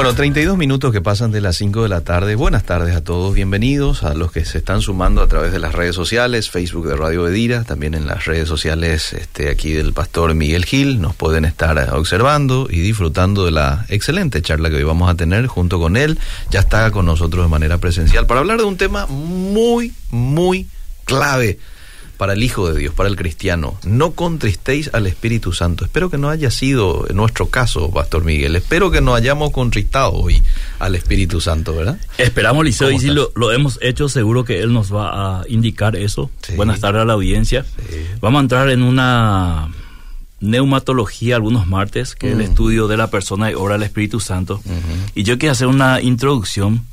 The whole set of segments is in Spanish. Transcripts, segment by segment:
Bueno, 32 minutos que pasan de las 5 de la tarde. Buenas tardes a todos, bienvenidos a los que se están sumando a través de las redes sociales, Facebook de Radio Bedira, también en las redes sociales este, aquí del pastor Miguel Gil. Nos pueden estar observando y disfrutando de la excelente charla que hoy vamos a tener junto con él. Ya está con nosotros de manera presencial para hablar de un tema muy, muy clave para el Hijo de Dios, para el cristiano. No contristéis al Espíritu Santo. Espero que no haya sido nuestro caso, Pastor Miguel. Espero que no hayamos contristado hoy al Espíritu Santo, ¿verdad? Esperamos, Liceo, y si lo, hemos hecho, seguro que Él nos va a indicar eso. Buenas tardes a la audiencia. Vamos a entrar en una neumatología algunos martes, que es el mm. estudio de la persona y obra del Espíritu Santo. Y yo quiero hacer una introducción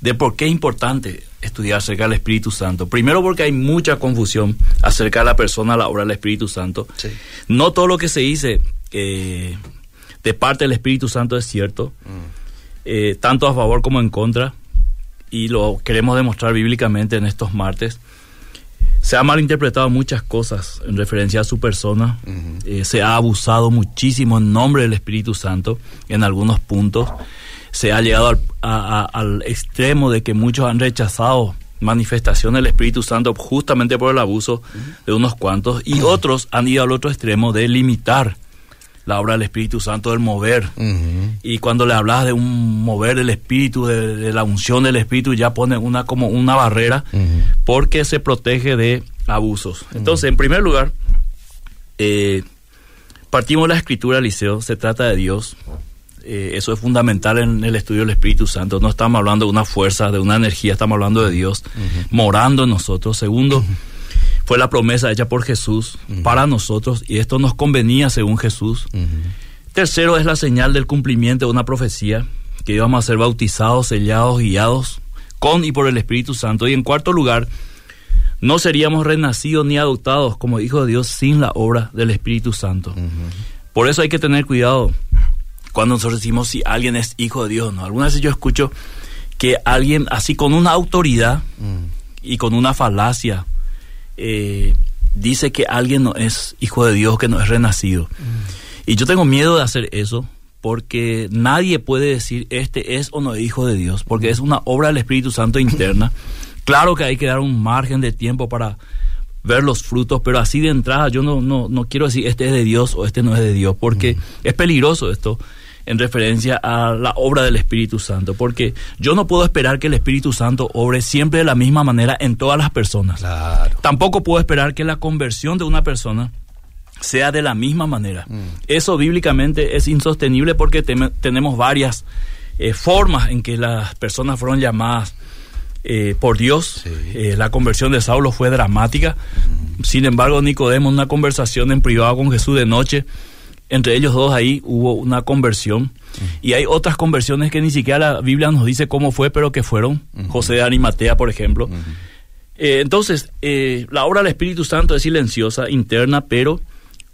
de por qué es importante estudiar acerca del Espíritu Santo. Primero porque hay mucha confusión acerca de la persona a la obra del Espíritu Santo. No todo lo que se dice eh, de parte del Espíritu Santo es cierto, mm. eh, tanto a favor como en contra, y lo queremos demostrar bíblicamente en estos martes. Se ha malinterpretado muchas cosas en referencia a su persona, eh, se ha abusado muchísimo en nombre del Espíritu Santo en algunos puntos se ha llegado al, extremo de que muchos han rechazado manifestaciones del Espíritu Santo justamente por el abuso de unos cuantos y otros han ido al otro extremo de limitar la obra del Espíritu Santo del mover. Y cuando le hablas de un mover del Espíritu, de, la unción del Espíritu, ya pone una como una barrera porque se protege de abusos. Entonces, en primer lugar, eh, partimos de la escritura, Liceo, se trata de Dios, eh, eso es fundamental en el estudio del Espíritu Santo. No estamos hablando de una fuerza, de una energía, estamos hablando de Dios morando en nosotros. Segundo, fue la promesa hecha por Jesús para nosotros y esto nos convenía según Jesús. Tercero, es la señal del cumplimiento de una profecía, que íbamos a ser bautizados, sellados, guiados con y por el Espíritu Santo. Y en cuarto lugar, no seríamos renacidos ni adoptados como hijos de Dios sin la obra del Espíritu Santo. Por eso hay que tener cuidado cuando nosotros decimos si alguien es hijo de Dios, ¿no? Algunas veces yo escucho que alguien así con una autoridad mm. y con una falacia eh, dice que alguien no es hijo de Dios, que no es renacido. Mm. Y yo tengo miedo de hacer eso porque nadie puede decir este es o no es hijo de Dios, porque es una obra del Espíritu Santo interna. claro que hay que dar un margen de tiempo para ver los frutos, pero así de entrada yo no, no, no quiero decir este es de Dios o este no es de Dios, porque mm. es peligroso esto en referencia a la obra del Espíritu Santo, porque yo no puedo esperar que el Espíritu Santo obre siempre de la misma manera en todas las personas. Tampoco puedo esperar que la conversión de una persona sea de la misma manera. Mm. Eso bíblicamente es insostenible porque tenemos varias eh, formas en que las personas fueron llamadas eh, por Dios. Eh, la conversión de Saulo fue dramática. Mm. Sin embargo, Nicodemo, en una conversación en privado con Jesús de noche, entre ellos dos ahí hubo una conversión. Y hay otras conversiones que ni siquiera la Biblia nos dice cómo fue, pero que fueron. José de Arimatea, por ejemplo. Eh, entonces, eh, la obra del Espíritu Santo es silenciosa, interna, pero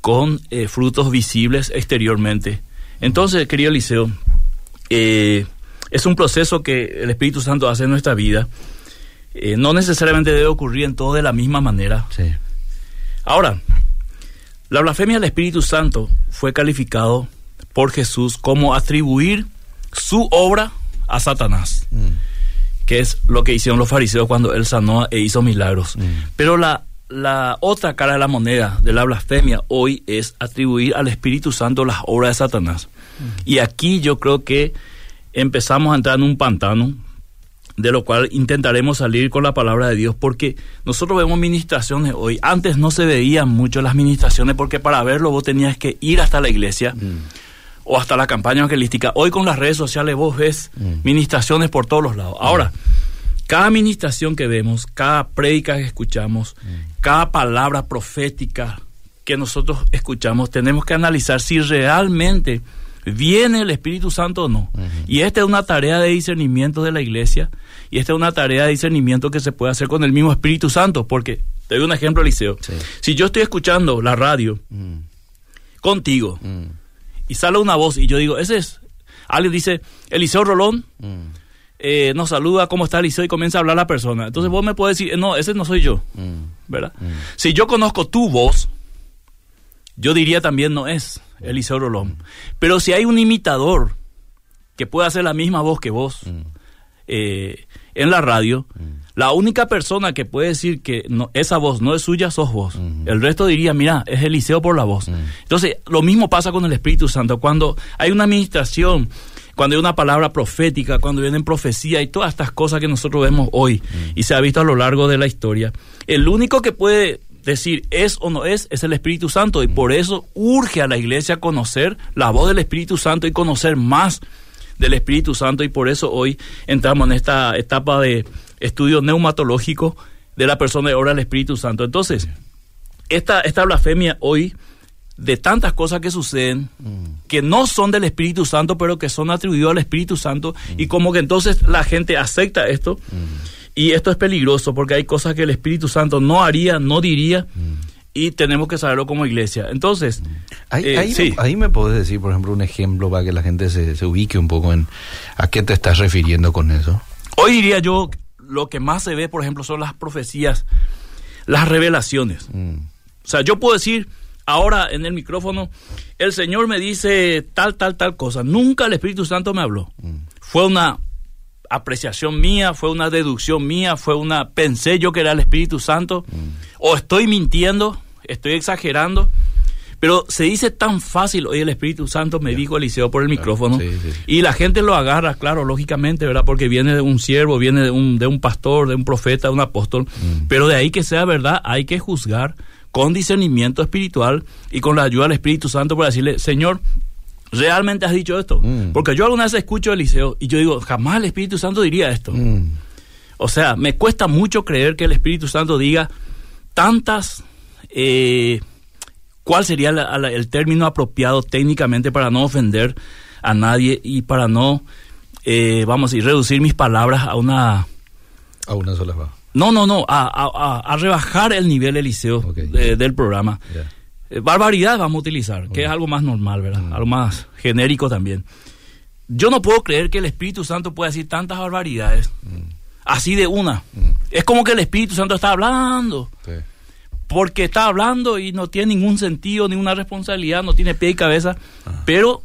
con eh, frutos visibles exteriormente. Entonces, querido Eliseo, es un proceso que el Espíritu Santo hace en nuestra vida. no necesariamente debe ocurrir en todo de la misma manera. Ahora, la blasfemia del Espíritu Santo fue calificado por Jesús como atribuir su obra a Satanás, mm. que es lo que hicieron los fariseos cuando él sanó e hizo milagros. Mm. Pero la, la otra cara de la moneda de la blasfemia hoy es atribuir al Espíritu Santo las obras de Satanás. Mm. Y aquí yo creo que empezamos a entrar en un pantano de lo cual intentaremos salir con la palabra de Dios, porque nosotros vemos ministraciones hoy. Antes no se veían mucho las ministraciones, porque para verlo vos tenías que ir hasta la iglesia mm. o hasta la campaña evangelística. Hoy con las redes sociales vos ves mm. ministraciones por todos los lados. Ahora, cada ministración que vemos, cada prédica que escuchamos, mm. cada palabra profética que nosotros escuchamos, tenemos que analizar si realmente viene el Espíritu Santo o no. Y esta es una tarea de discernimiento de la iglesia y esta es una tarea de discernimiento que se puede hacer con el mismo Espíritu Santo, porque te doy un ejemplo, Eliseo. Si yo estoy escuchando la radio mm. contigo mm. y sale una voz y yo digo, ese es, alguien dice, Eliseo Rolón. Mm. Eh, nos saluda, ¿cómo está Eliseo? Y comienza a hablar la persona. Entonces vos me puedes decir, no, ese no soy yo, ¿verdad? Si yo conozco tu voz, yo diría también no es Eliseo Rolón. Pero si hay un imitador que pueda hacer la misma voz que vos eh, en la radio, la única persona que puede decir que no, esa voz no es suya sos vos. El resto diría, mira, es Eliseo por la voz. Entonces, lo mismo pasa con el Espíritu Santo. Cuando hay una administración, cuando hay una palabra profética, cuando vienen profecía y todas estas cosas que nosotros vemos hoy y se ha visto a lo largo de la historia, el único que puede decir es o no es es el Espíritu Santo. Y por eso urge a la iglesia conocer la voz del Espíritu Santo y conocer más del Espíritu Santo. Y por eso hoy entramos en esta etapa de estudio neumatológico de la persona de obra del Espíritu Santo. Entonces, esta, esta blasfemia hoy de tantas cosas que suceden que no son del Espíritu Santo, pero que son atribuidos al Espíritu Santo y como que entonces la gente acepta esto y esto es peligroso porque hay cosas que el Espíritu Santo no haría, no diría y tenemos que saberlo como iglesia. Entonces, ahí, eh, ahí, me podés decir, por ejemplo, un ejemplo para que la gente se, se, ubique un poco en a qué te estás refiriendo con eso. Hoy diría yo, lo que más se ve, por ejemplo, son las profecías, las revelaciones. Mm. O sea, yo puedo decir ahora en el micrófono, el Señor me dice tal, tal, tal cosa. Nunca el Espíritu Santo me habló. Mm. Fue una apreciación mía, fue una deducción mía, fue una, pensé yo que era el Espíritu Santo, mm. o estoy mintiendo, estoy exagerando, pero se dice tan fácil, hoy el Espíritu Santo me dijo Eliseo por el micrófono, y la gente lo agarra, claro, lógicamente, ¿verdad? Porque viene de un siervo, viene de un, de un pastor, de un profeta, de un apóstol, mm. pero de ahí que sea verdad, hay que juzgar con discernimiento espiritual y con la ayuda del Espíritu Santo para decirle, Señor, ¿realmente has dicho esto? Mm. Porque yo alguna vez escucho Eliseo y yo digo, jamás el Espíritu Santo diría esto. Mm. O sea, me cuesta mucho creer que el Espíritu Santo diga tantas... Eh, ¿Cuál sería el término apropiado técnicamente para no ofender a nadie y para no, eh, vamos a decir, reducir mis palabras a una... A una sola. No, no, no, a, rebajar el nivel Eliseo del programa. Eh, barbaridad vamos a utilizar, que es algo más normal, ¿verdad? Mm. Algo más genérico también. Yo no puedo creer que el Espíritu Santo pueda decir tantas barbaridades, mm. así de una. Mm. Es como que el Espíritu Santo está hablando. Porque está hablando y no tiene ningún sentido, ninguna responsabilidad, no tiene pie y cabeza, pero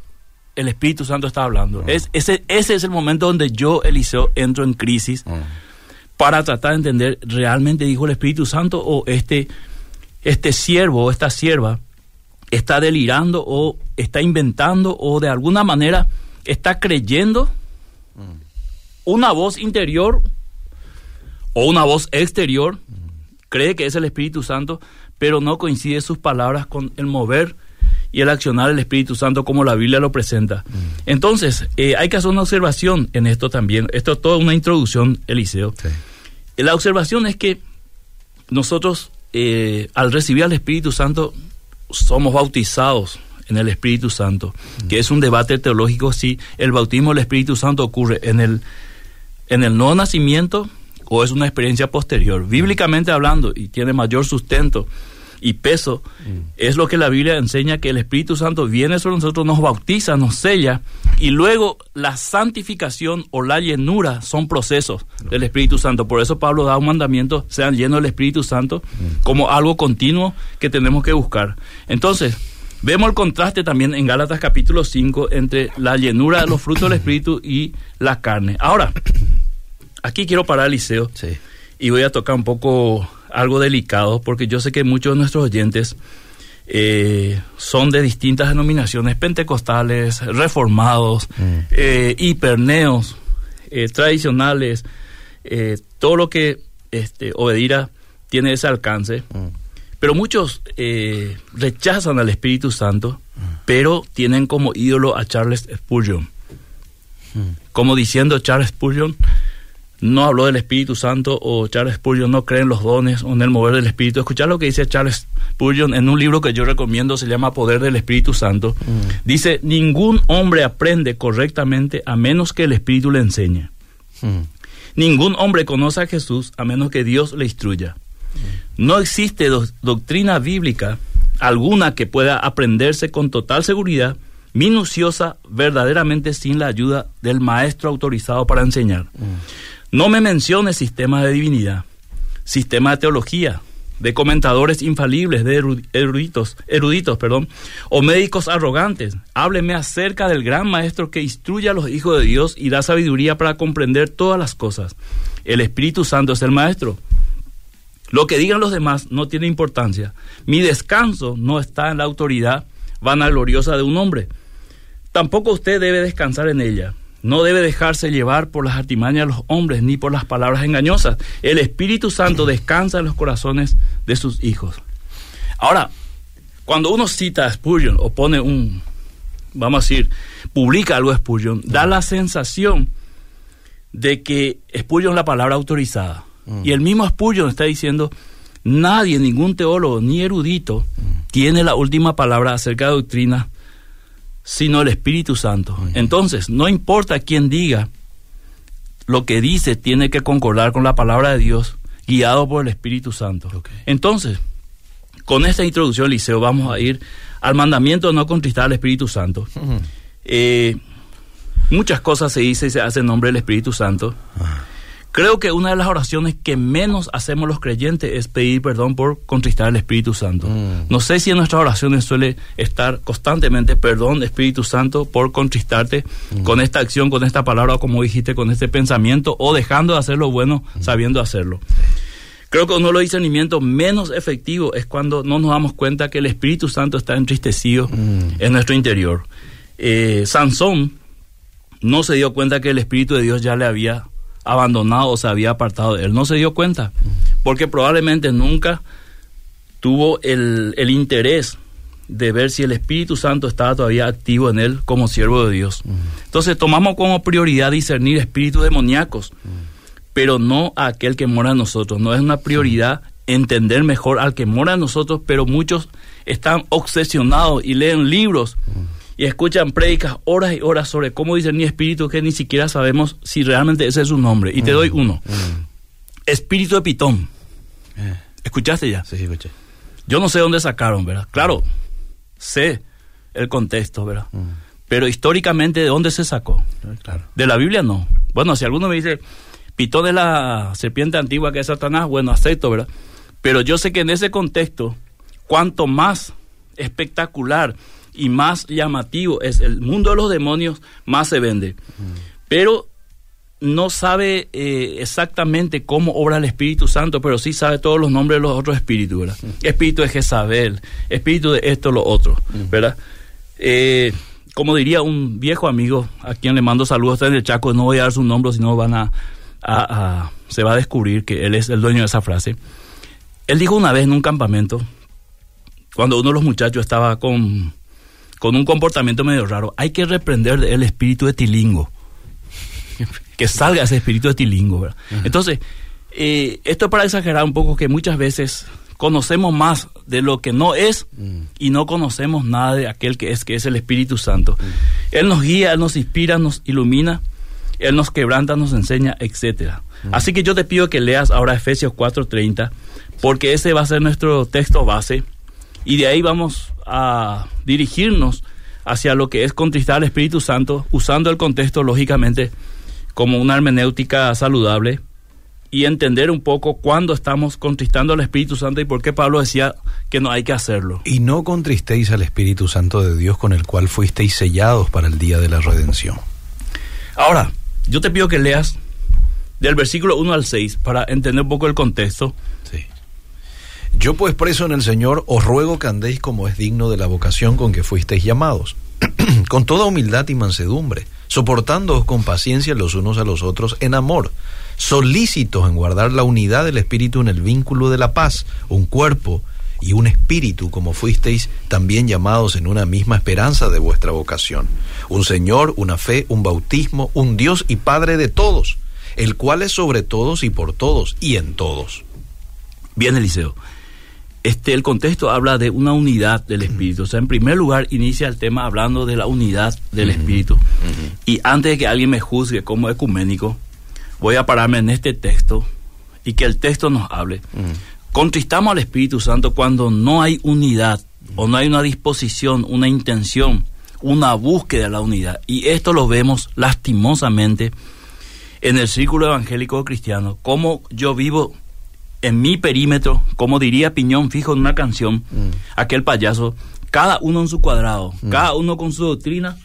el Espíritu Santo está hablando. Es, ese, ese es el momento donde yo, Eliseo, entro en crisis para tratar de entender, ¿realmente dijo el Espíritu Santo o este este siervo o esta sierva está delirando o está inventando o de alguna manera está creyendo una voz interior o una voz exterior, cree que es el Espíritu Santo, pero no coincide sus palabras con el mover y el accionar del Espíritu Santo como la Biblia lo presenta. Entonces, eh, hay que hacer una observación en esto también. Esto es toda una introducción, Eliseo. La observación es que nosotros eh, al recibir al Espíritu Santo, somos bautizados en el Espíritu Santo, que es un debate teológico si el bautismo del Espíritu Santo ocurre en el, en el nuevo nacimiento o es una experiencia posterior. Bíblicamente hablando, y tiene mayor sustento, y peso, mm. es lo que la Biblia enseña que el Espíritu Santo viene sobre nosotros, nos bautiza, nos sella, y luego la santificación o la llenura son procesos del Espíritu Santo. Por eso Pablo da un mandamiento, sean llenos del Espíritu Santo, mm. como algo continuo que tenemos que buscar. Entonces, vemos el contraste también en Gálatas capítulo 5 entre la llenura de los frutos del Espíritu y la carne. Ahora, aquí quiero parar, Liceo, y voy a tocar un poco algo delicado porque yo sé que muchos de nuestros oyentes eh, son de distintas denominaciones, pentecostales, reformados, mm. eh, hiperneos, eh, tradicionales, todo lo que este, Obedira tiene ese alcance. Mm. Pero muchos rechazan al Espíritu Santo, mm. pero tienen como ídolo a Charles Spurgeon. Como diciendo Charles Spurgeon, no habló del Espíritu Santo o Charles Spurgeon no cree en los dones o en el mover del Espíritu. Escuchar lo que dice Charles Spurgeon en un libro que yo recomiendo, se llama Poder del Espíritu Santo. Mm. Dice, ningún hombre aprende correctamente a menos que el Espíritu le enseñe. Mm. Ningún hombre conoce a Jesús a menos que Dios le instruya. Mm. No existe doctrina bíblica alguna que pueda aprenderse con total seguridad, minuciosa, verdaderamente sin la ayuda del maestro autorizado para enseñar. No me menciones sistemas de divinidad, sistema de teología, de comentadores infalibles, de eruditos, eruditos, perdón, o médicos arrogantes. Hábleme acerca del gran maestro que instruye a los hijos de Dios y da sabiduría para comprender todas las cosas. El Espíritu Santo es el maestro. Lo que digan los demás no tiene importancia. Mi descanso no está en la autoridad vanagloriosa de un hombre. Tampoco usted debe descansar en ella. No debe dejarse llevar por las artimañas de los hombres ni por las palabras engañosas. El Espíritu Santo descansa en los corazones de sus hijos. Ahora, cuando uno cita a Spurgeon o pone un, vamos a decir, publica algo de Spurgeon, da la sensación de que Spurgeon es la palabra autorizada. Mm. Y el mismo Spurgeon está diciendo, nadie, ningún teólogo ni erudito, mm. tiene la última palabra acerca de doctrina sino el Espíritu Santo. Entonces, no importa quién diga, lo que dice tiene que concordar con la palabra de Dios, guiado por el Espíritu Santo. Entonces, con esta introducción, Liceo, vamos a ir al mandamiento de no contristar al Espíritu Santo. Eh, muchas cosas se dice y se hace en nombre del Espíritu Santo. Creo que una de las oraciones que menos hacemos los creyentes es pedir perdón por contristar al Espíritu Santo. Mm. No sé si en nuestras oraciones suele estar constantemente perdón, Espíritu Santo, por contristarte mm. con esta acción, con esta palabra, o como dijiste, con este pensamiento, o dejando de hacer lo bueno mm. sabiendo hacerlo. Creo que uno de los discernimientos menos efectivos es cuando no nos damos cuenta que el Espíritu Santo está entristecido en nuestro interior. Eh, Sansón no se dio cuenta que el Espíritu de Dios ya le había abandonado o se había apartado de él. No se dio cuenta, porque probablemente nunca tuvo el, interés de ver si el Espíritu Santo estaba todavía activo en él como siervo de Dios. Entonces tomamos como prioridad discernir espíritus demoníacos, pero no a aquel que mora en nosotros. No es una prioridad entender mejor al que mora en nosotros, pero muchos están obsesionados y leen libros y escuchan prédicas horas y horas sobre cómo dice mi espíritu que ni siquiera sabemos si realmente ese es su nombre. Y te doy uno. Mm. Espíritu de Pitón. Eh. ¿Escuchaste ya? Sí, escuché. Yo no sé dónde sacaron, ¿verdad? Claro, sé el contexto, ¿verdad? Mm. Pero históricamente, ¿de dónde se sacó? Eh, claro. De la Biblia no. Bueno, si alguno me dice, Pitón es la serpiente antigua que es Satanás, bueno, acepto, ¿verdad? Pero yo sé que en ese contexto, cuanto más espectacular y más llamativo es el mundo de los demonios, más se vende. Pero no sabe eh, exactamente cómo obra el Espíritu Santo, pero sí sabe todos los nombres de los otros espíritus, ¿verdad? Espíritu de Jezabel, espíritu de esto, lo otro, ¿verdad? Eh, como diría un viejo amigo, a quien le mando saludos en el Chaco, no voy a dar su nombre, sino van a, a, se va a descubrir que él es el dueño de esa frase. Él dijo una vez en un campamento, cuando uno de los muchachos estaba con con un comportamiento medio raro, hay que reprender el espíritu de tilingo. que salga ese espíritu de tilingo, ¿verdad? Entonces, eh, esto es para exagerar un poco que muchas veces conocemos más de lo que no es mm. y no conocemos nada de aquel que es, que es el Espíritu Santo. Mm. Él nos guía, Él nos inspira, nos ilumina, Él nos quebranta, nos enseña, etcétera. Mm. Así que yo te pido que leas ahora Efesios 4:30, porque ese va a ser nuestro texto base y de ahí vamos a dirigirnos hacia lo que es contristar al Espíritu Santo, usando el contexto, lógicamente, como una hermenéutica saludable y entender un poco cuándo estamos contristando al Espíritu Santo y por qué Pablo decía que no hay que hacerlo. Y no contristéis al Espíritu Santo de Dios con el cual fuisteis sellados para el día de la redención. Ahora, yo te pido que leas del versículo 1 al 6 para entender un poco el contexto yo pues preso en el Señor os ruego que andéis como es digno de la vocación con que fuisteis llamados, con toda humildad y mansedumbre, soportándoos con paciencia los unos a los otros en amor, solícitos en guardar la unidad del Espíritu en el vínculo de la paz, un cuerpo y un espíritu como fuisteis también llamados en una misma esperanza de vuestra vocación, un Señor, una fe, un bautismo, un Dios y Padre de todos, el cual es sobre todos y por todos y en todos. Bien, Eliseo este, el contexto habla de una unidad del espíritu. O sea, en primer lugar inicia el tema hablando de la unidad del espíritu. Y antes de que alguien me juzgue como ecuménico, voy a pararme en este texto y que el texto nos hable. Contristamos al Espíritu Santo cuando no hay unidad o no hay una disposición, una intención, una búsqueda de la unidad. Y esto lo vemos lastimosamente en el círculo evangélico cristiano, como yo vivo en mi perímetro, como diría Piñón fijo en una canción, mm. aquel payaso, cada uno en su cuadrado, mm. cada uno con su doctrina,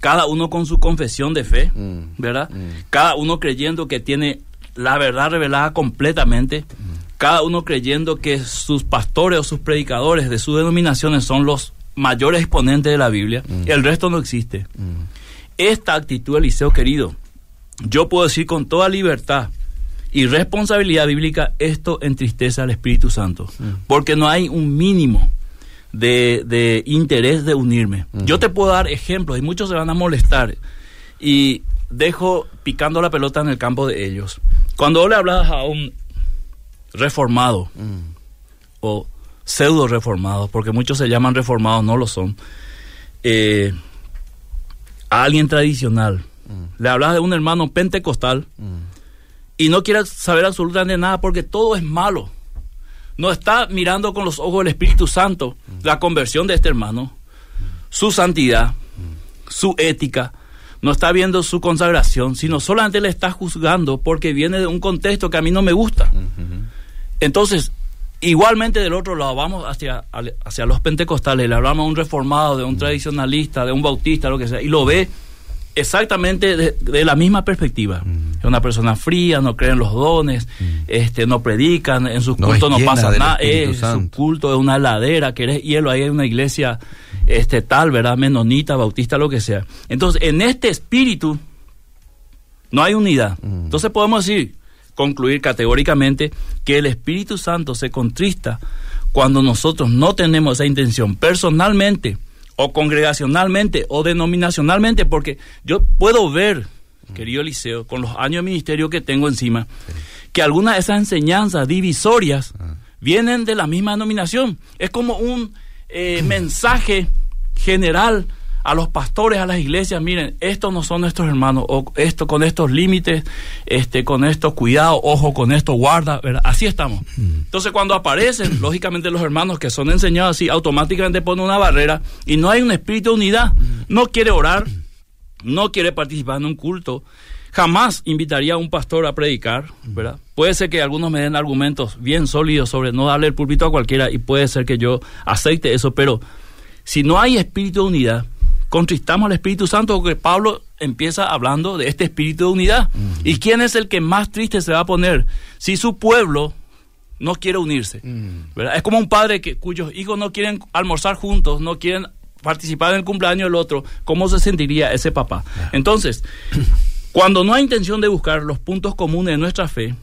cada uno con su confesión de fe, mm. ¿verdad? Cada uno creyendo que tiene la verdad revelada completamente, cada uno creyendo que sus pastores o sus predicadores de sus denominaciones son los mayores exponentes de la Biblia, el resto no existe. Esta actitud, Eliseo querido, yo puedo decir con toda libertad, y responsabilidad bíblica, esto entristece al Espíritu Santo, porque no hay un mínimo de, interés de unirme. Yo te puedo dar ejemplos y muchos se van a molestar y dejo picando la pelota en el campo de ellos. Cuando le hablas a un reformado o pseudo reformado, porque muchos se llaman reformados, no lo son, eh, a alguien tradicional, le hablas de un hermano pentecostal, y no quiere saber absolutamente nada porque todo es malo. No está mirando con los ojos del Espíritu Santo la conversión de este hermano, su santidad, su ética, no está viendo su consagración, sino solamente le está juzgando porque viene de un contexto que a mí no me gusta. Entonces, igualmente del otro lado, vamos hacia, hacia los pentecostales, le hablamos a un reformado, de un tradicionalista, de un bautista, lo que sea, y lo ve exactamente de, la misma perspectiva. Es una persona fría, no cree en los dones, este, no predican, en sus cultos no pasa nada, es, su culto es una ladera, que eres hielo, ahí hay una iglesia este, tal, ¿verdad? Menonita, bautista, lo que sea. Entonces, en este espíritu no hay unidad. Entonces podemos decir, concluir categóricamente que el Espíritu Santo se contrista cuando nosotros no tenemos esa intención personalmente o congregacionalmente o denominacionalmente, porque yo puedo ver, querido Eliseo, con los años de ministerio que tengo encima, que algunas de esas enseñanzas divisorias ah. vienen de la misma denominación. Es como un eh, mensaje general a los pastores, a las iglesias, miren, estos no son nuestros hermanos, o esto con estos límites, este, con estos cuidados, ojo con esto, guarda, ¿verdad? Así estamos. Entonces cuando aparecen, lógicamente los hermanos que son enseñados así, automáticamente ponen una barrera y no hay un espíritu de unidad. No quiere orar, no quiere participar en un culto, jamás invitaría a un pastor a predicar, ¿verdad? Puede ser que algunos me den argumentos bien sólidos sobre no darle el púlpito a cualquiera y puede ser que yo acepte eso, pero si no hay espíritu de unidad, contristamos al Espíritu Santo porque Pablo empieza hablando de este espíritu de unidad. ¿Y quién es el que más triste se va a poner si su pueblo no quiere unirse? Es como un padre que, cuyos hijos no quieren almorzar juntos, no quieren participar en el cumpleaños del otro. ¿Cómo se sentiría ese papá? Entonces, cuando no hay intención de buscar los puntos comunes de nuestra fe,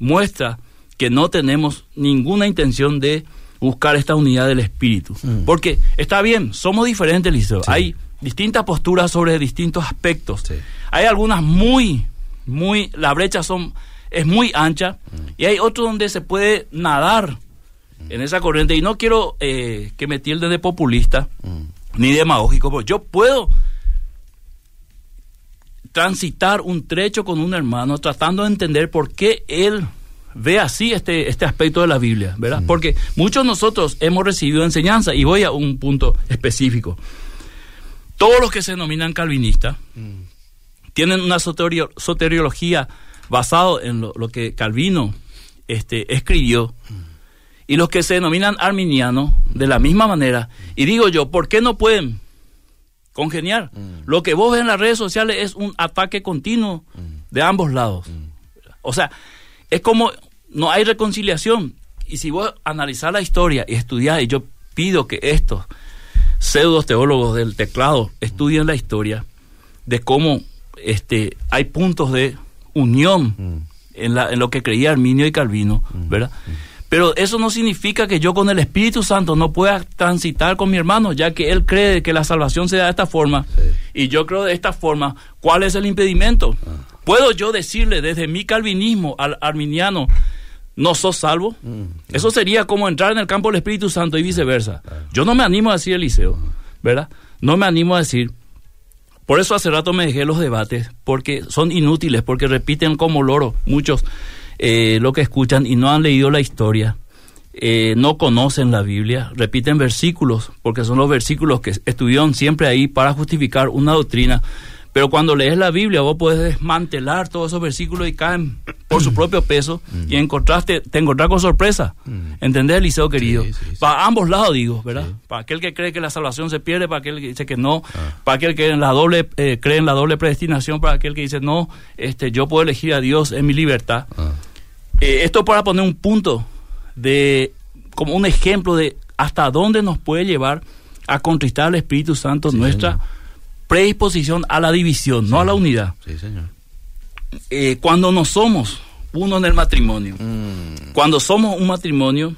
muestra que no tenemos ninguna intención de buscar esta unidad del espíritu. Mm. Porque está bien, somos diferentes, Liceo. Hay distintas posturas sobre distintos aspectos. Hay algunas muy, muy, la brecha son, es muy ancha mm. y hay otros donde se puede nadar en esa corriente. Y no quiero eh, que me tilde de populista mm. ni demagógico, porque yo puedo transitar un trecho con un hermano tratando de entender por qué él ve así este, este aspecto de la Biblia, ¿verdad? Porque muchos de nosotros hemos recibido enseñanza, y voy a un punto específico. Todos los que se denominan calvinistas tienen una soteriología basada en lo, que Calvino este, escribió, y los que se denominan arminianos de la misma manera. Y digo yo, ¿por qué no pueden congeniar? Lo que vos ves en las redes sociales es un ataque continuo de ambos lados. O sea, es como no hay reconciliación. Y si vos analizar la historia y estudiar, y yo pido que estos pseudos teólogos del teclado estudien la historia de cómo este, hay puntos de unión mm. en, la, en lo que creía Arminio y Calvino, mm. ¿verdad? Mm. Pero eso no significa que yo con el Espíritu Santo no pueda transitar con mi hermano, ya que él cree que la salvación se da de esta forma y yo creo de esta forma. ¿Cuál es el impedimento? Ah. ¿Puedo yo decirle desde mi calvinismo al arminiano, no sos salvo? Mm, Eso sería como entrar en el campo del Espíritu Santo y viceversa. Yo no me animo a decir Eliseo, ¿verdad? No me animo a decir. Por eso hace rato me dejé los debates, porque son inútiles, porque repiten como loro muchos eh, lo que escuchan y no han leído la historia. Eh, no conocen la Biblia, repiten versículos, porque son los versículos que estuvieron siempre ahí para justificar una doctrina Pero cuando lees la Biblia, vos puedes desmantelar todos esos versículos y caen por su propio peso mm. y encontraste, te encontrás con sorpresa. Mm. ¿Entendés, Eliseo querido? Para ambos lados, digo, ¿verdad? Para aquel que cree que la salvación se pierde, para aquel que dice que no, ah. para aquel que en la doble, eh, cree en la doble predestinación, para aquel que dice no, este, yo puedo elegir a Dios en mi libertad. Ah. Eh, esto para poner un punto de, como un ejemplo de hasta dónde nos puede llevar a contristar al Espíritu Santo nuestra predisposición a la división, no a la unidad. Sí, señor. Eh, cuando no somos uno en el matrimonio, mm. cuando somos un matrimonio,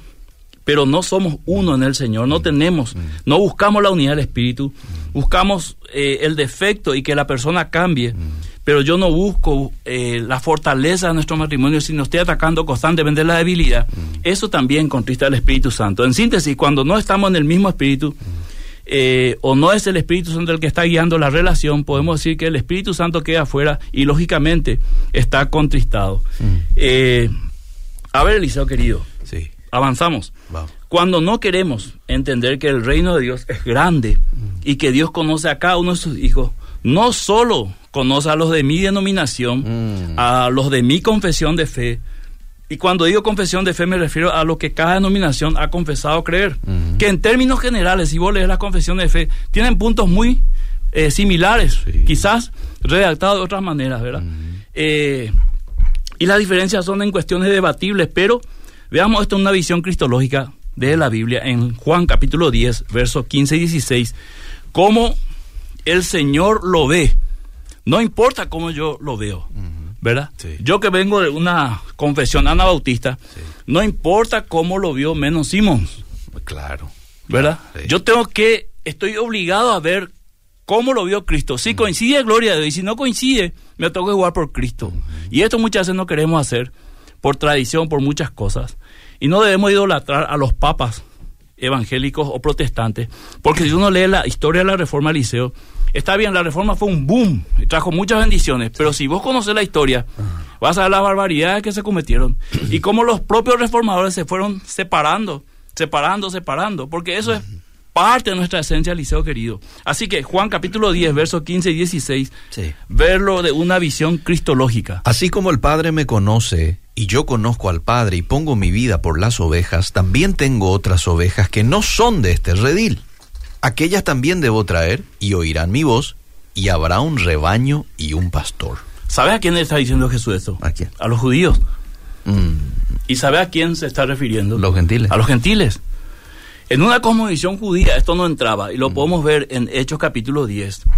pero no somos uno en el Señor, no mm. tenemos, mm. no buscamos la unidad del Espíritu, buscamos eh, el defecto y que la persona cambie, pero yo no busco eh, la fortaleza de nuestro matrimonio, sino estoy atacando constantemente la debilidad. Eso también contrista al Espíritu Santo. En síntesis, cuando no estamos en el mismo Espíritu, eh, o no es el Espíritu Santo el que está guiando la relación, podemos decir que el Espíritu Santo queda afuera y lógicamente está contristado. Mm. Eh, a ver, Eliseo querido, sí. avanzamos. Cuando no queremos entender que el reino de Dios es grande mm. y que Dios conoce a cada uno de sus hijos, no solo conoce a los de mi denominación, mm. a los de mi confesión de fe, y cuando digo confesión de fe me refiero a lo que cada denominación ha confesado creer. Que en términos generales, si vos lees la confesión de fe, tienen puntos muy eh, similares, quizás redactados de otras maneras, ¿verdad? Eh, y las diferencias son en cuestiones debatibles, pero veamos esto en una visión cristológica de la Biblia, en Juan capítulo 10, versos 15 y 16, cómo el Señor lo ve. No importa cómo yo lo veo. ¿verdad? Yo que vengo de una confesión anabautista, no importa cómo lo vio menos Simons. Claro. ¿Verdad? Yo tengo que, estoy obligado a ver cómo lo vio Cristo. Si coincide, gloria a Dios. Y si no coincide, me tengo que jugar por Cristo. Y esto muchas veces no queremos hacer por tradición, por muchas cosas. Y no debemos idolatrar a los papas evangélicos o protestantes, porque si uno lee la historia de la Reforma Liceo, Está bien, la reforma fue un boom, y trajo muchas bendiciones, pero si vos conoces la historia, vas a ver las barbaridades que se cometieron y cómo los propios reformadores se fueron separando, separando, separando, porque eso es parte de nuestra esencia, Liceo querido. Así que Juan capítulo 10, versos 15 y 16, verlo de una visión cristológica. Así como el Padre me conoce y yo conozco al Padre y pongo mi vida por las ovejas, también tengo otras ovejas que no son de este redil aquellas también debo traer y oirán mi voz y habrá un rebaño y un pastor. ¿Sabe a quién le está diciendo Jesús esto? ¿A quién? A los judíos. Mm. ¿Y sabe a quién se está refiriendo? Los gentiles. A los gentiles. En una cosmovisión judía esto no entraba y lo mm. podemos ver en Hechos capítulo 10, mm.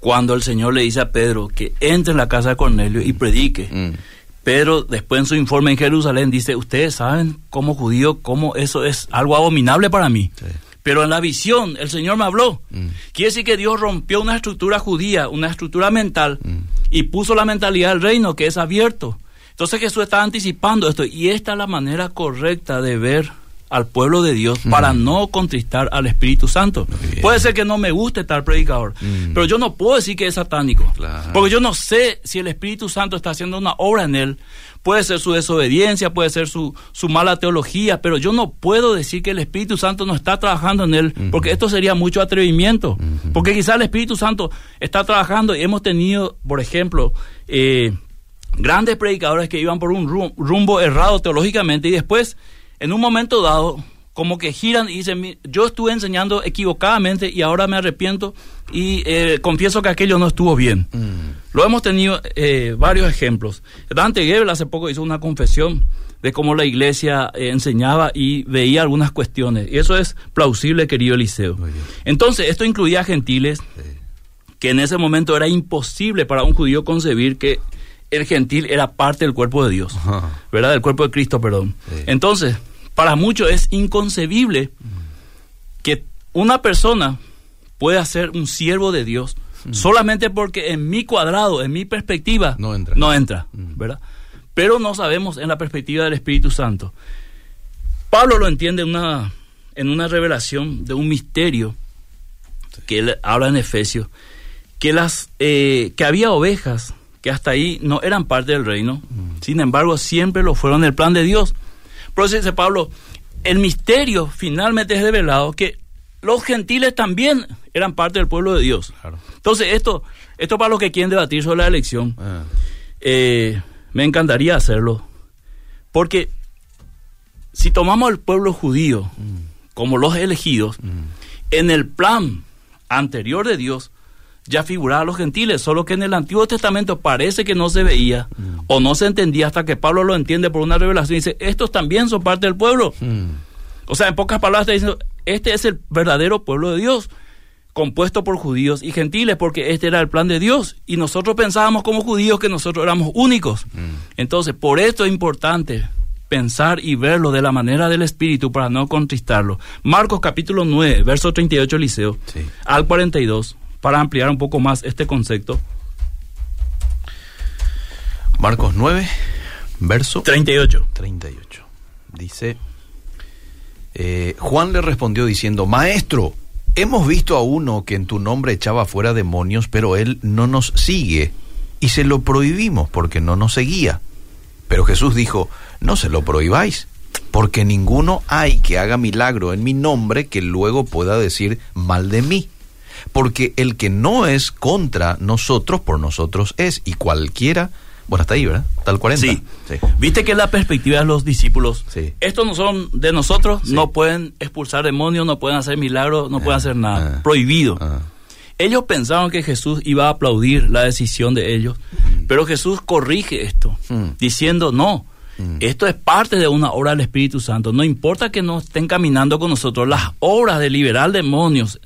cuando el Señor le dice a Pedro que entre en la casa de Cornelio y predique. Pedro después en su informe en Jerusalén dice, ustedes saben como judío cómo eso es algo abominable para mí. Sí. Pero en la visión el Señor me habló. Mm. Quiere decir que Dios rompió una estructura judía, una estructura mental, mm. y puso la mentalidad del reino que es abierto. Entonces Jesús está anticipando esto y esta es la manera correcta de ver al pueblo de Dios para no contristar al Espíritu Santo. Puede ser que no me guste tal predicador, pero yo no puedo decir que es satánico, porque yo no sé si el Espíritu Santo está haciendo una obra en él. Puede ser su desobediencia, puede ser su, su mala teología, pero yo no puedo decir que el Espíritu Santo no está trabajando en él, porque esto sería mucho atrevimiento, porque quizás el Espíritu Santo está trabajando y hemos tenido, por ejemplo, eh, grandes predicadores que iban por un rumbo errado teológicamente y después, en un momento dado, como que giran y dicen, yo estuve enseñando equivocadamente y ahora me arrepiento y eh, confieso que aquello no estuvo bien. Mm. Lo hemos tenido eh, varios ejemplos. Dante Gebel hace poco hizo una confesión de cómo la iglesia eh, enseñaba y veía algunas cuestiones. Y eso es plausible, querido Eliseo. Entonces, esto incluía a gentiles, que en ese momento era imposible para un judío concebir que el gentil era parte del cuerpo de Dios, ¿verdad? Del cuerpo de Cristo, perdón. Entonces, para muchos es inconcebible que una persona pueda ser un siervo de Dios mm. solamente porque en mi cuadrado, en mi perspectiva, no entra, no entra mm. ¿verdad? Pero no sabemos en la perspectiva del Espíritu Santo. Pablo lo entiende en una, en una revelación de un misterio que él habla en Efesios, que, las, eh, que había ovejas que hasta ahí no eran parte del reino, mm. sin embargo siempre lo fueron en el plan de Dios. Por eso dice Pablo, el misterio finalmente es revelado que los gentiles también eran parte del pueblo de Dios. Entonces, esto, esto para los que quieren debatir sobre la elección, ah. eh, me encantaría hacerlo. Porque si tomamos al pueblo judío mm. como los elegidos, mm. en el plan anterior de Dios ya figuraban los gentiles, solo que en el Antiguo Testamento parece que no se veía mm. o no se entendía hasta que Pablo lo entiende por una revelación y dice, estos también son parte del pueblo. O sea, en pocas palabras está diciendo, este es el verdadero pueblo de Dios, compuesto por judíos y gentiles, porque este era el plan de Dios. Y nosotros pensábamos como judíos que nosotros éramos únicos. Mm. Entonces, por esto es importante pensar y verlo de la manera del Espíritu para no contristarlo. Marcos capítulo 9, verso 38, Liceo, al 42, para ampliar un poco más este concepto. Marcos 9, verso 38. 38. Dice... Eh, Juan le respondió diciendo, Maestro, hemos visto a uno que en tu nombre echaba fuera demonios, pero él no nos sigue, y se lo prohibimos porque no nos seguía. Pero Jesús dijo, no se lo prohibáis, porque ninguno hay que haga milagro en mi nombre que luego pueda decir mal de mí. Porque el que no es contra nosotros, por nosotros es, y cualquiera bueno, hasta ahí, ¿verdad? Tal 40. Sí. Viste que la perspectiva de los discípulos, sí. estos no son de nosotros, no pueden expulsar demonios, no pueden hacer milagros, no pueden hacer nada. Ah. Prohibido. Ah. Ellos pensaron que Jesús iba a aplaudir la decisión de ellos, mm. pero Jesús corrige esto, mm. diciendo, no, mm. esto es parte de una obra del Espíritu Santo. No importa que no estén caminando con nosotros, las obras de liberar demonios,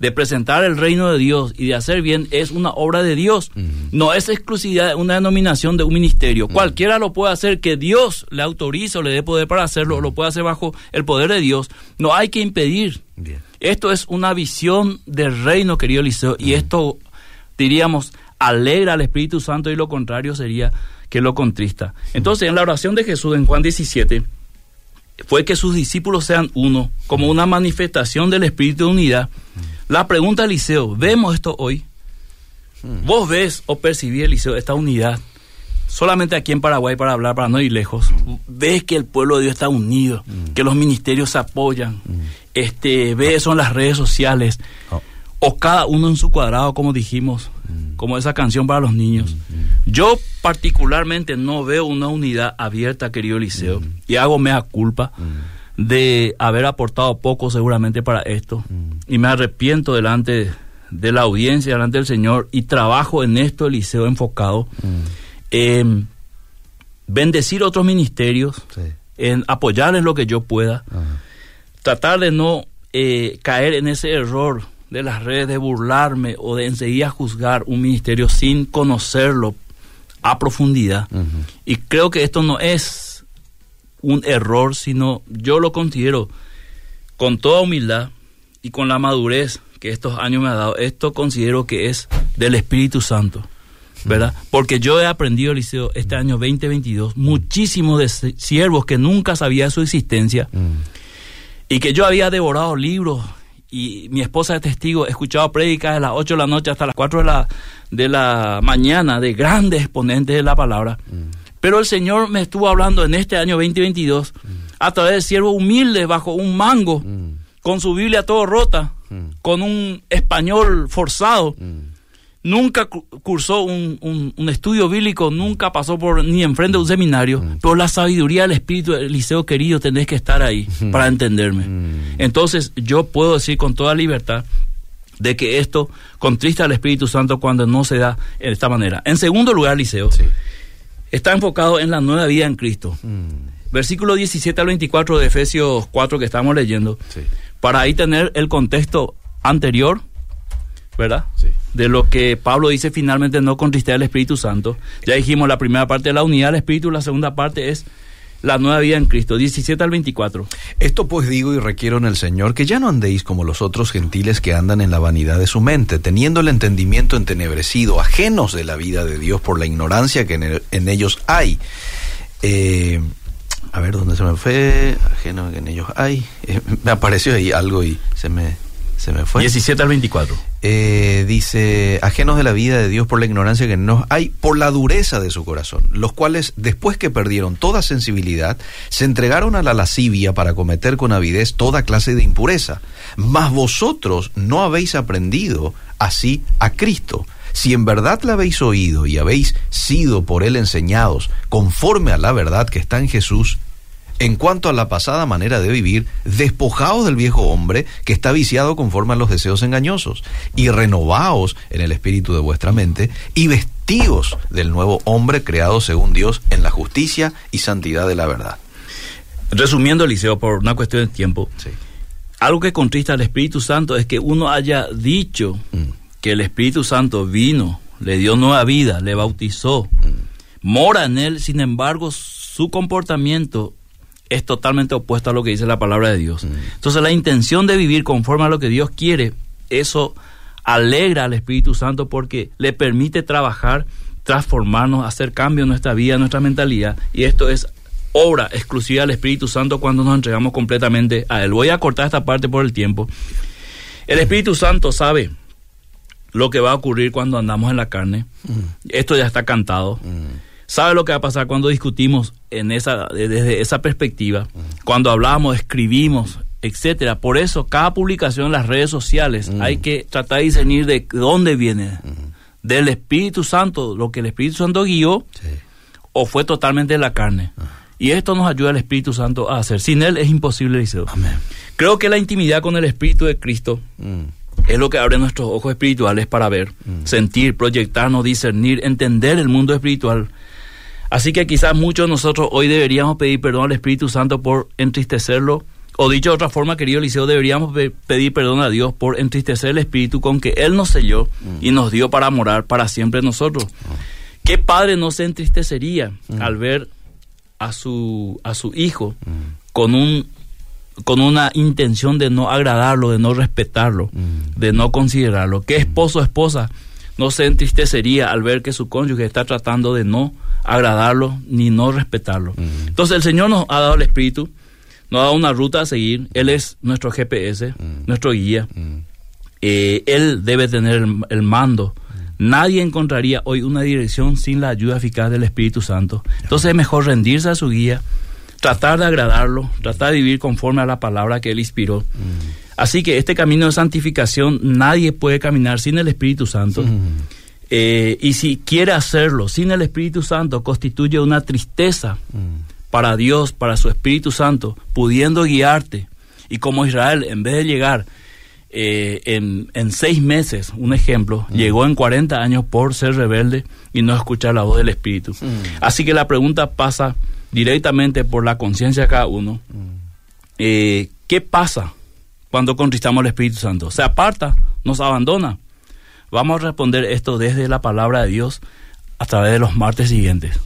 de presentar el reino de Dios y de hacer bien es una obra de Dios. No es exclusividad de una denominación de un ministerio. Cualquiera lo puede hacer, que Dios le autorice o le dé poder para hacerlo, lo puede hacer bajo el poder de Dios. No hay que impedir. Esto es una visión del reino, querido Eliseo, y esto, diríamos, alegra al Espíritu Santo y lo contrario sería que lo contrista. Entonces, en la oración de Jesús en Juan 17, fue que sus discípulos sean uno, como una manifestación del espíritu de unidad. La pregunta, Eliseo, ¿vemos esto hoy? Hmm. ¿Vos ves o percibís, Eliseo, esta unidad? Solamente aquí en Paraguay, para hablar, para no ir lejos, ves que el pueblo de Dios está unido, hmm. que los ministerios se apoyan, hmm. este, ves eso en las redes sociales, oh. o cada uno en su cuadrado, como dijimos, como esa canción para los niños. Yo particularmente no veo una unidad abierta, querido Eliseo, y hago mea culpa de haber aportado poco seguramente para esto mm. y me arrepiento delante de la audiencia, delante del Señor y trabajo en esto, Eliseo, enfocado mm. en bendecir otros ministerios, en apoyarles lo que yo pueda, tratar de no eh, caer en ese error de las redes de burlarme o de enseguida juzgar un ministerio sin conocerlo a profundidad. Y creo que esto no es un error, sino yo lo considero con toda humildad y con la madurez que estos años me ha dado, esto considero que es del Espíritu Santo, ¿verdad? Porque yo he aprendido, Liceo, este año 2022, muchísimos de siervos que nunca sabía de su existencia y que yo había devorado libros y mi esposa es testigo, he escuchado prédicas de las 8 de la noche hasta las 4 de la, de la mañana de grandes exponentes de la palabra. Pero el Señor me estuvo hablando en este año 2022 a través de siervos humildes bajo un mango, con su Biblia todo rota, con un español forzado. Nunca cursó un, estudio bíblico, nunca pasó por ni enfrente de un seminario, pero la sabiduría del Espíritu del Liceo querido tenés que estar ahí para entenderme. Entonces yo puedo decir con toda libertad de que esto contrista al Espíritu Santo cuando no se da de esta manera. En segundo lugar, Liceo, está enfocado en la nueva vida en Cristo. Mm. Versículo 17 al 24 de Efesios 4 que estamos leyendo, para ahí tener el contexto anterior, ¿verdad? De lo que Pablo dice finalmente no contristar al Espíritu Santo. Ya dijimos la primera parte de la unidad del Espíritu, la segunda parte es la nueva vida en Cristo, 17 al 24. Esto pues digo y requiero en el Señor que ya no andéis como los otros gentiles que andan en la vanidad de su mente, teniendo el entendimiento entenebrecido, ajenos de la vida de Dios por la ignorancia que en, ellos hay. Eh, a ver, ¿dónde se me fue? Ajeno que en ellos hay. Eh, me apareció ahí algo y se me, se me fue. 17 al 24. Eh, dice, ajenos de la vida de Dios por la ignorancia que nos hay, por la dureza de su corazón, los cuales, después que perdieron toda sensibilidad, se entregaron a la lascivia para cometer con avidez toda clase de impureza. Mas vosotros no habéis aprendido así a Cristo. Si en verdad la habéis oído y habéis sido por él enseñados conforme a la verdad que está en Jesús, en cuanto a la pasada manera de vivir, despojaos del viejo hombre que está viciado conforme a los deseos engañosos, y renovaos en el espíritu de vuestra mente, y vestíos del nuevo hombre creado según Dios en la justicia y santidad de la verdad. Resumiendo, Eliseo, por una cuestión de tiempo, algo que contrista al Espíritu Santo es que uno haya dicho mm. que el Espíritu Santo vino, le dio nueva vida, le bautizó, mm. mora en él, sin embargo, su comportamiento es totalmente opuesto a lo que dice la palabra de Dios. Mm. Entonces la intención de vivir conforme a lo que Dios quiere, eso alegra al Espíritu Santo porque le permite trabajar, transformarnos, hacer cambios en nuestra vida, en nuestra mentalidad. Y esto es obra exclusiva del Espíritu Santo cuando nos entregamos completamente a Él. Voy a cortar esta parte por el tiempo. El Espíritu Santo sabe lo que va a ocurrir cuando andamos en la carne. Mm. Esto ya está cantado. Mm sabe lo que va a pasar cuando discutimos en esa, desde esa perspectiva, cuando hablamos, escribimos, etcétera. Por eso, cada publicación en las redes sociales hay que tratar de discernir de dónde viene. Del Espíritu Santo, lo que el Espíritu Santo guió, o fue totalmente de la carne. Y esto nos ayuda al Espíritu Santo a hacer. Sin Él es imposible, Liceo. Creo que la intimidad con el Espíritu de Cristo es lo que abre nuestros ojos espirituales para ver, sentir, proyectarnos, discernir, entender el mundo espiritual Así que quizás muchos de nosotros hoy deberíamos pedir perdón al Espíritu Santo por entristecerlo. O dicho de otra forma, querido Eliseo, deberíamos pedir perdón a Dios por entristecer el Espíritu con que Él nos selló y nos dio para morar para siempre nosotros. ¿Qué padre no se entristecería al ver a su, a su hijo con un con una intención de no agradarlo, de no respetarlo, de no considerarlo. ¿Qué esposo o esposa no se entristecería al ver que su cónyuge está tratando de no agradarlo ni no respetarlo. Entonces el Señor nos ha dado el Espíritu, nos ha dado una ruta a seguir, Él es nuestro GPS, nuestro guía, eh, Él debe tener el, mando. Nadie encontraría hoy una dirección sin la ayuda eficaz del Espíritu Santo. Entonces es mejor rendirse a su guía, tratar de agradarlo, tratar de vivir conforme a la palabra que Él inspiró. Así que este camino de santificación nadie puede caminar sin el Espíritu Santo. Eh, y si quiere hacerlo sin el Espíritu Santo, constituye una tristeza mm. para Dios, para su Espíritu Santo, pudiendo guiarte. Y como Israel, en vez de llegar eh, en, seis meses, un ejemplo, mm. llegó en 40 años por ser rebelde y no escuchar la voz del Espíritu. Mm. Así que la pregunta pasa directamente por la conciencia de cada uno. Eh, ¿Qué pasa cuando contristamos al Espíritu Santo? ¿Se aparta? ¿Nos abandona? Vamos a responder esto desde la palabra de Dios a través de los martes siguientes.